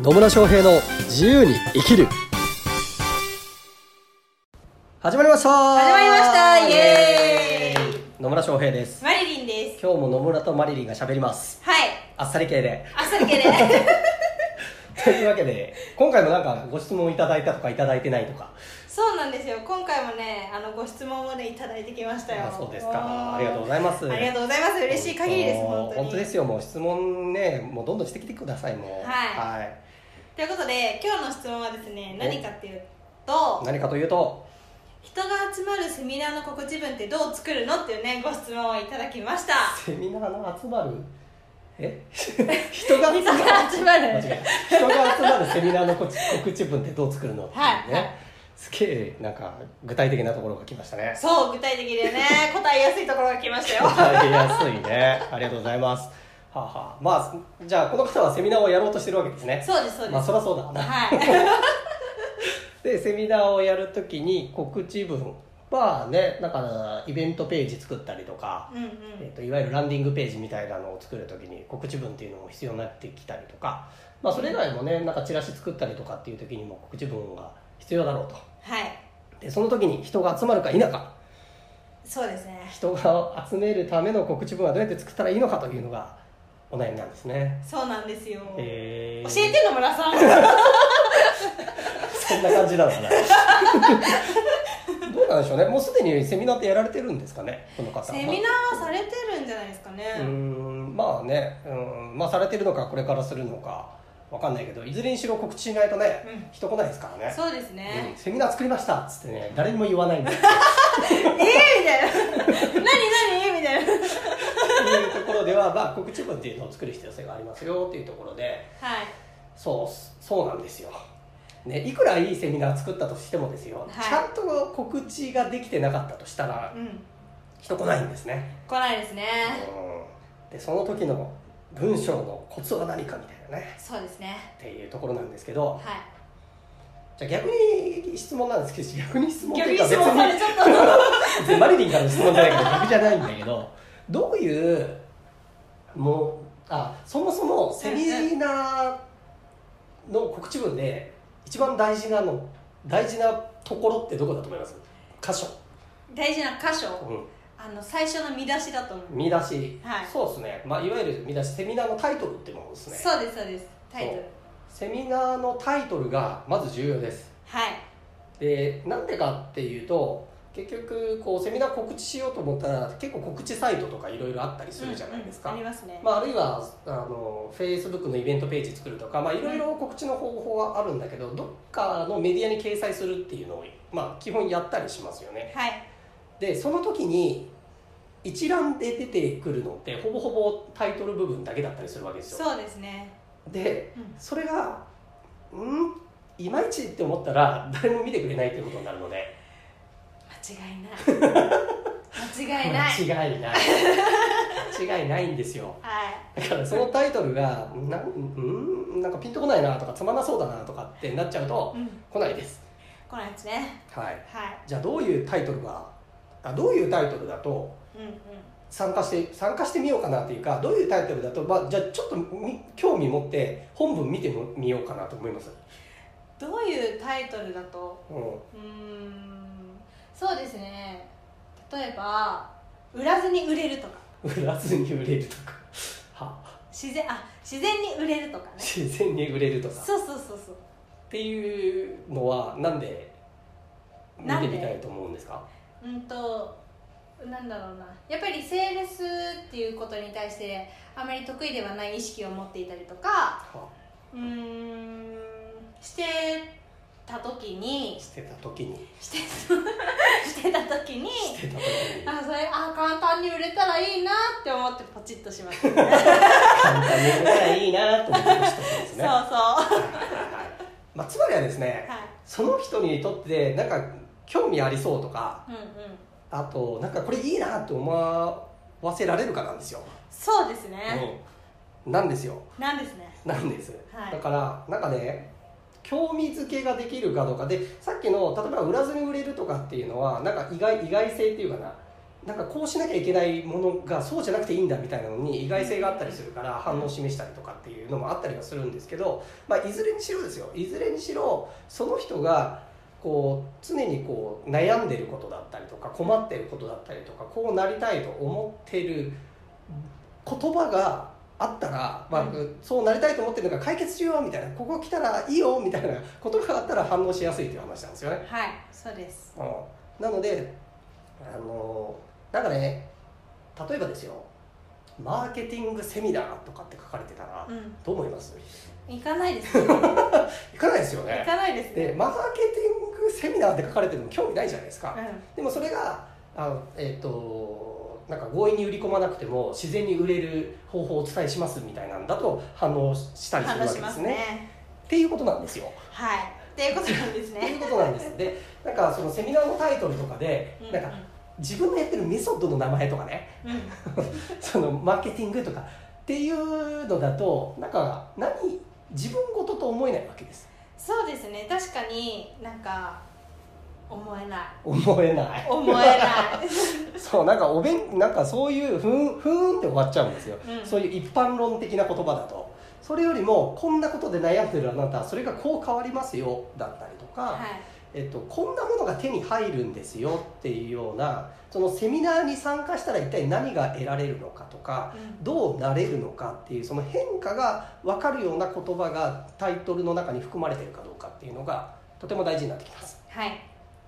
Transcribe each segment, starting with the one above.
野村翔平の自由に生きる。始まりました。始まりました。イエーイ。野村翔平です。マリリンです。今日も野村とマリリンが喋ります。はい。あっさり系で。あっさり系でというわけで今回もなんかご質問いただいたとかいただいてないとか。そうなんですよ。今回もねあのご質問をねいただいてきましたよ。あそうですか。ありがとうございます。ありがとうございます。嬉しい限りです本当に。本当ですよ。もう質問ねもうどんどんしてきてくださいもう。はい。はい。ということで今日の質問はですね何かっていうと何かというと？人が集まるセミナーの告知文ってどう作るのっていうねご質問をいただきました。セミナーの集まる？え？人が集まる。人が集まる。間違えた人が集まるセミナーの告知文ってどう作るの？っていうね、はいはい。すげえなんか具体的なところが来ましたね。そう具体的でね 答えやすいところが来ましたよ。答えやすいね。ありがとうございます。はあ、はあ、まあじゃあこの方はセミナーをやろうとしてるわけですね。そうですそうです、まあそりゃそうだはい。でセミナーをやるときに告知文はねだからイベントページ作ったりとか、うんうん。えー、といわゆるランディングページみたいなのを作るときに告知文っていうのも必要になってきたりとか、まあ、それ以外もねなんかチラシ作ったりとかっていう時にも告知文が必要だろうと。はい。でその時に人が集まるか否か。そうですね。人が集めるための告知文はどうやって作ったらいいのかというのがお悩みなんですね。そうなんですよ、えー、教えて野村さん。そんな感じなのかななんでしょうね。もうすでにセミナーってやられてるんですかね？この方。セミナーはされてるんじゃないですかね、うーんまあね。うんまあされてるのかこれからするのかわかんないけどいずれにしろ告知しないとね、うん。人来ないですからね。そうですうんね、セミナー作りましたっつってね誰にも言わないんだってええみたいな。何何？みたいな。いうところでは、まあ、告知文っていうのを作る必要性がありますよっていうところで。はい。そうそうなんですよ、ね、いくらいいセミナー作ったとしてもですよ、はい。ちゃんと告知ができてなかったとしたらうん。人来ないんですね、来ないですね。うん、でその時の文章のコツは何かみたいなね。そうですね。っていうところなんですけどはい。じゃあ逆に質問なんですけど逆に質問っていうか別に マリリンからの質問じゃないけど逆じゃないんだけどどういうもうあそもそもセミナーの告知文で一番大事なの大事なところってどこだと思います？箇所、大事な箇所？うん、あの最初の見出しだと思う。見出し、はい。そうですね、まあ、いわゆる見出し。セミナーのタイトルってものですね。そうですそうです。タイトル。セミナーのタイトルがまず重要です。はい。でなんでかっていうと結局こうセミナー告知しようと思ったら結構告知サイトとかいろいろあったりするじゃないですか、うんうんありますね、まあ、あるいはあの Facebook のイベントページ作るとかまあいろいろ告知の方法はあるんだけどどっかのメディアに掲載するっていうのを、まあ、基本やったりしますよね。はい。でその時に一覧で出てくるのってほぼほぼタイトル部分だけだったりするわけですよ。そうですね。でうん。それがうん？いまいちって思ったら誰も見てくれないっていうことになるので間違いない。間違いない。間違いない。間違いないんですよ。はい。だからそのタイトルがなんうん？なんかピンとこないなとかつまんなそうだなとかってなっちゃうとうん。来ないです。来ないですね。はい。はい。じゃあどういうタイトルがあどういうタイトルだとうんうん。参加して参加してみようかなっていうかどういうタイトルだと、まあ、じゃあちょっとみ興味持って本文見てみようかなと思います、どういうタイトルだとうんそうですね例えば売らずに売れるとか。売らずに売れるとか。は。自然あ自然に売れるとかね。自然に売れるとか。そうそうそうそう。っていうのはなんで見なんで？てみたいと思うんですか？うんとなんだろうな。やっぱりセールスっていうことに対してあまり得意ではない意識を持っていたりとかは。うーんしてた時にしてた時に。してしてた時にしてた時に。あそれあ簡単に売れたらいいなって思ってポチッとしました、ね、簡単に売れたらいいなと思ってましたんですね。そうそう。まあ、つまりはですね、はい。その人にとってなんか興味ありそうとかうんうん。あとなんかこれいいなって思わせられるかなんですよ、そうですね、うん、なんですよ。なんですね。なんです、はい。だからなんかね興味づけができるかどうか。でさっきの例えば売らずに売れるとかっていうのはなんか意外意外性っていうかな。なんかこうしなきゃいけないものがそうじゃなくていいんだみたいなのに意外性があったりするから反応を示したりとかっていうのもあったりはするんですけど、まあ、いずれにしろですよ。いずれにしろその人がこう常にこう悩んでることだったりとか困ってることだったりとかこうなりたいと思ってる言葉があったら、まあうそうなりたいと思ってるのが解決しようみたいなここ来たらいいよみたいな言葉があったら反応しやすいという話なんですよね。はいそうです。うん。なのであのなんかね例えばですよマーケティングセミナーとかって書かれてたらうん。どう思います？行かないです。ね 行かないですよ行ねかないですね。でマーケティングセミナーって書かれてるの興味ないじゃないですか。うでもそれがあのえっ、となんか強引に売り込まなくても自然に売れる方法をお伝えしますみたいなんだと反応したんりするわけでね。ね。っていうことなんですよ。はい。っていうことなんですっていねうことなんです。でなんかそのセミナーのタイトルとかでうんなんか自分のやってるメソッドの名前とかね。うん。う んそのマーケティングとかっていうのだとなんか何自分事と思えないわけです。そうですね。確かになんか思えない。思えない。思えないそうなんかおべんなんかそういうふんふーんって終わっちゃうんですよ、うん。そういう一般論的な言葉だと。それよりもこんなことで悩んでるあなたそれがこう変わりますよだったりとか、はい。えっと、こんなものが手に入るんですよっていうようなそのセミナーに参加したら一体何が得られるのかとかうん。どうなれるのかっていうその変化が分かるような言葉がタイトルの中に含まれてるかどうかっていうのがとても大事になってきます。はい。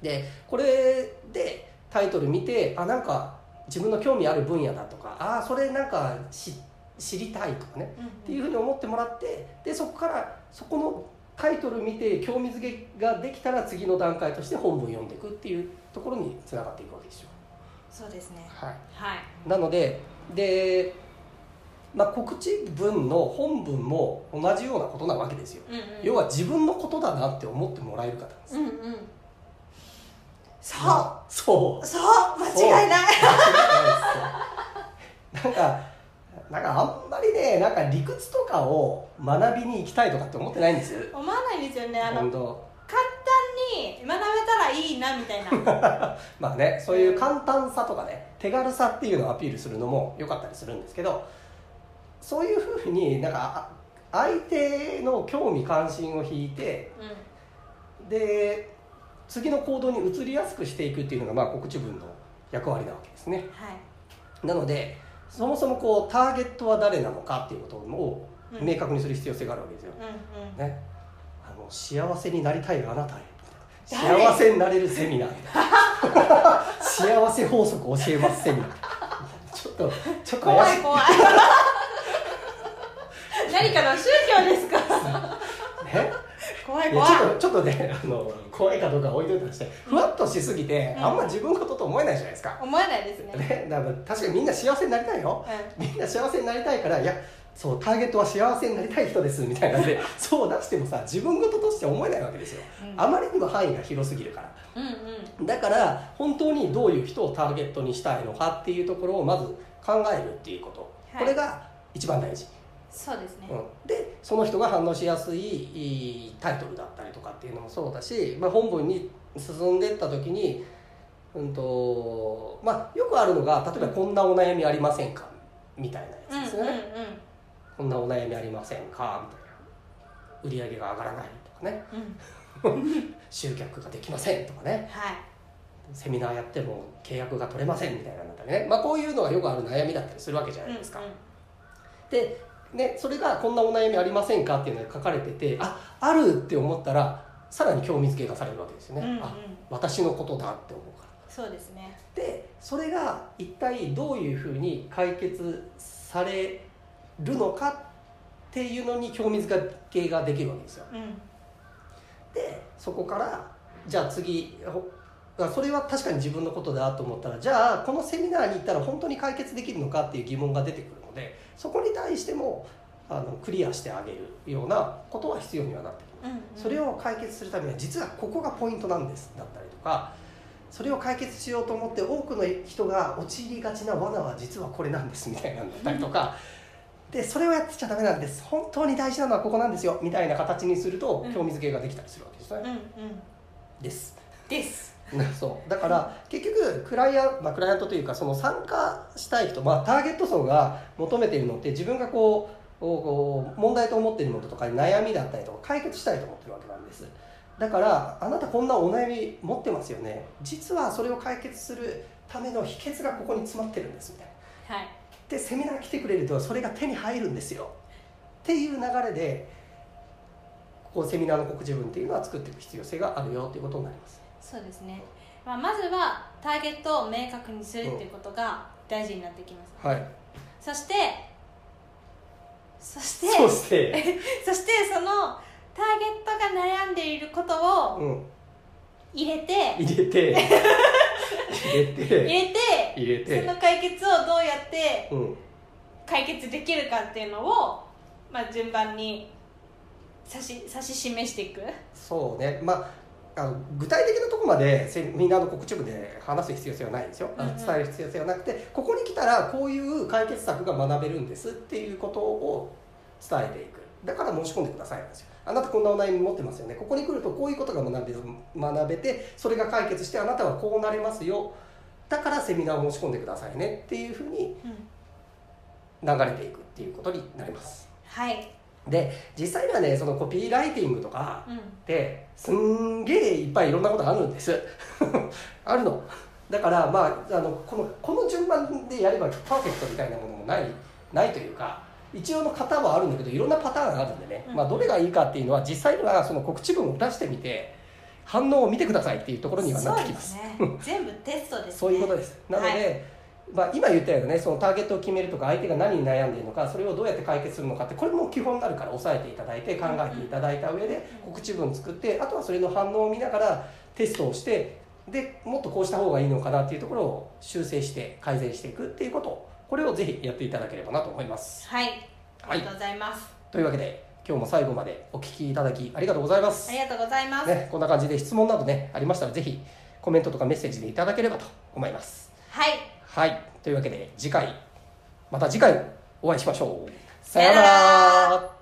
でこれでタイトル見てあなんか自分の興味ある分野だとかあそれなんかし知りたいとかねっていうふうに思ってもらってでそこからそこのタイトル見て興味づけができたら次の段階として本文読んでいくっていうところにつながっていくわけですよ。そうですね。はい。はい。なのでで、まあ、告知文の本文も同じようなことなわけですよ、うんうん。要は自分のことだなって思ってもらえる方なんです、うんうんそう。そう。そう。間違いない。なんかなんかあんまりねなんか理屈とかを学びに行きたいとかって思ってないんです。よ思わないんですよね。あの簡単に学べたらいいなみたいな。まあねそういう簡単さとかね手軽さっていうのをアピールするのも良かったりするんですけどそういうふうになんかあ相手の興味関心を引いてうで次の行動に移りやすくしていくっていうのがまあ告知文の役割なわけですね。んはい。なのでそもそもこうターゲットは誰なのかっていうことをうん。明確にする必要性があるわけですよ、うんうん。ね、あの幸せになりたいあなたへ誰？幸せになれるセミナー。幸せ法則教えますセミナー。ちょっとちょっと怖い怖い。何かの宗教ですか？ね怖い怖いちょっとちょっとね あの怖いかどうかは置いといてとしてふわっとしすぎて、うん。あんま自分事と思えないじゃないですか、思えないですね。ね、だから確かにみんな幸せになりたいよ。うみんな幸せになりたいからいやそうターゲットは幸せになりたい人ですみたいなんで そう出してもさ自分事として思えないわけですよ、うん。あまりにも範囲が広すぎるから。んうんうん。だから本当にどういう人をターゲットにしたいのかっていうところをまず考えるっていうこと、はい。これが一番大事、そうですね。うん、でその人が反応しやすいタイトルだったりとかっていうのもそうだし、まあ、本文に進んでいった時に、うんとまあ、よくあるのが例えば「こんなお悩みありませんか?」みたいなやつですよね、こんなお悩みありませんかみたいな。売り上げが上がらないとかね。うんうんうん。集客ができませんとかね。はい。セミナーやっても契約が取れませんみたいなのだったりね、まあ、こういうのがよくある悩みだったりするわけじゃないですか、うんうん。で、ね、それが「こんなお悩みありませんか?」っていうのが書かれててああるって思ったらさらに興味づけがされるわけですよね、うんうん。あ私のことだって思うから。そうですね。でそれが一体どういうふうに解決されるのかっていうのに興味づけができるわけですよ。うん。でそこからじゃあ次ほそれは確かに自分のことだと思ったらじゃあこのセミナーに行ったら本当に解決できるのかっていう疑問が出てくるのでそこに対してもあのクリアしてあげるようなことは必要にはなってきます。うんうん。それを解決するためには実はここがポイントなんですだったりとかそれを解決しようと思って多くの人が陥りがちな罠は実はこれなんですみたいなんだったりとか、でそれをやってちゃダメなんです。本当に大事なのはここなんですよ。みたいな形にするとうん。興味づけができたりするわけですね、うんうん。です。です そう。だから結局クライアント、まあ、クライアントというかその参加したい人、まあ、ターゲット層が求めているのって自分がこうこう問題と思っていることとか悩みだったりとか解決したいと思ってるわけなんです。だからあなたこんなお悩み持ってますよね。実はそれを解決するための秘訣がここに詰まってるんですみたいな。はい。でセミナー来てくれるとそれが手に入るんですよ。っていう流れでここセミナーの告知文っていうのは作っていく必要性があるよっていうことになりますそうですね、まあ、まずはターゲットを明確にするっていうことが大事になってきます、はい。そしてそしてそして、そして そのターゲットが悩んでいることをうん、入れて入れて。入れ 入てれて入れて。その解決をどうやってうん。解決できるかっていうのを、まあ、順番に指し指し示していく。そうね。まああの具体的なところまでセミナーの告知文で話す必要性はないんですよ、うんうん。伝える必要性はなくてここに来たらこういう解決策が学べるんですっていうことを伝えていく。だから申し込んでくださいなんですよ。あなたこんなお悩み持ってますよね。ここに来るとこういうことが学べ学べてそれが解決してあなたはこうなれますよ。だからセミナーを申し込んでくださいねっていうふうに流れていくっていうことになります。はい、で実際にはねそのコピーライティングとかうん、ですんげえいっぱいいろんなことあるんです。あるの。だからまああのこのこの順番でやればパーフェクトみたいなものもないないというか一応の型はあるんだけどいろんなパターンがあるんでね、うん。まあ、どれがいいかっていうのは実際にはその告知文を出してみて反応を見てくださいっていうところにはなってきます。すね。全部テストですね。そういうことです。なので、はいまあ、今言ったようなねそのターゲットを決めるとか相手が何に悩んでいるのかそれをどうやって解決するのかってこれも基本になるから押さえていただいて考えていただいた上で告知文作ってあとはそれの反応を見ながらテストをしてでもっとこうした方がいいのかなっていうところを修正して改善していくっていうこと。をこれをぜひやっていただければなと思います。はい。ありがとうございます、というわけで今日も最後までお聞きいただきありがとうございます。ありがとうございます、ね、こんな感じで質問などねありましたらぜひコメントとかメッセージでいただければと思います。はいはい。というわけで次回また次回お会いしましょう。さようなら。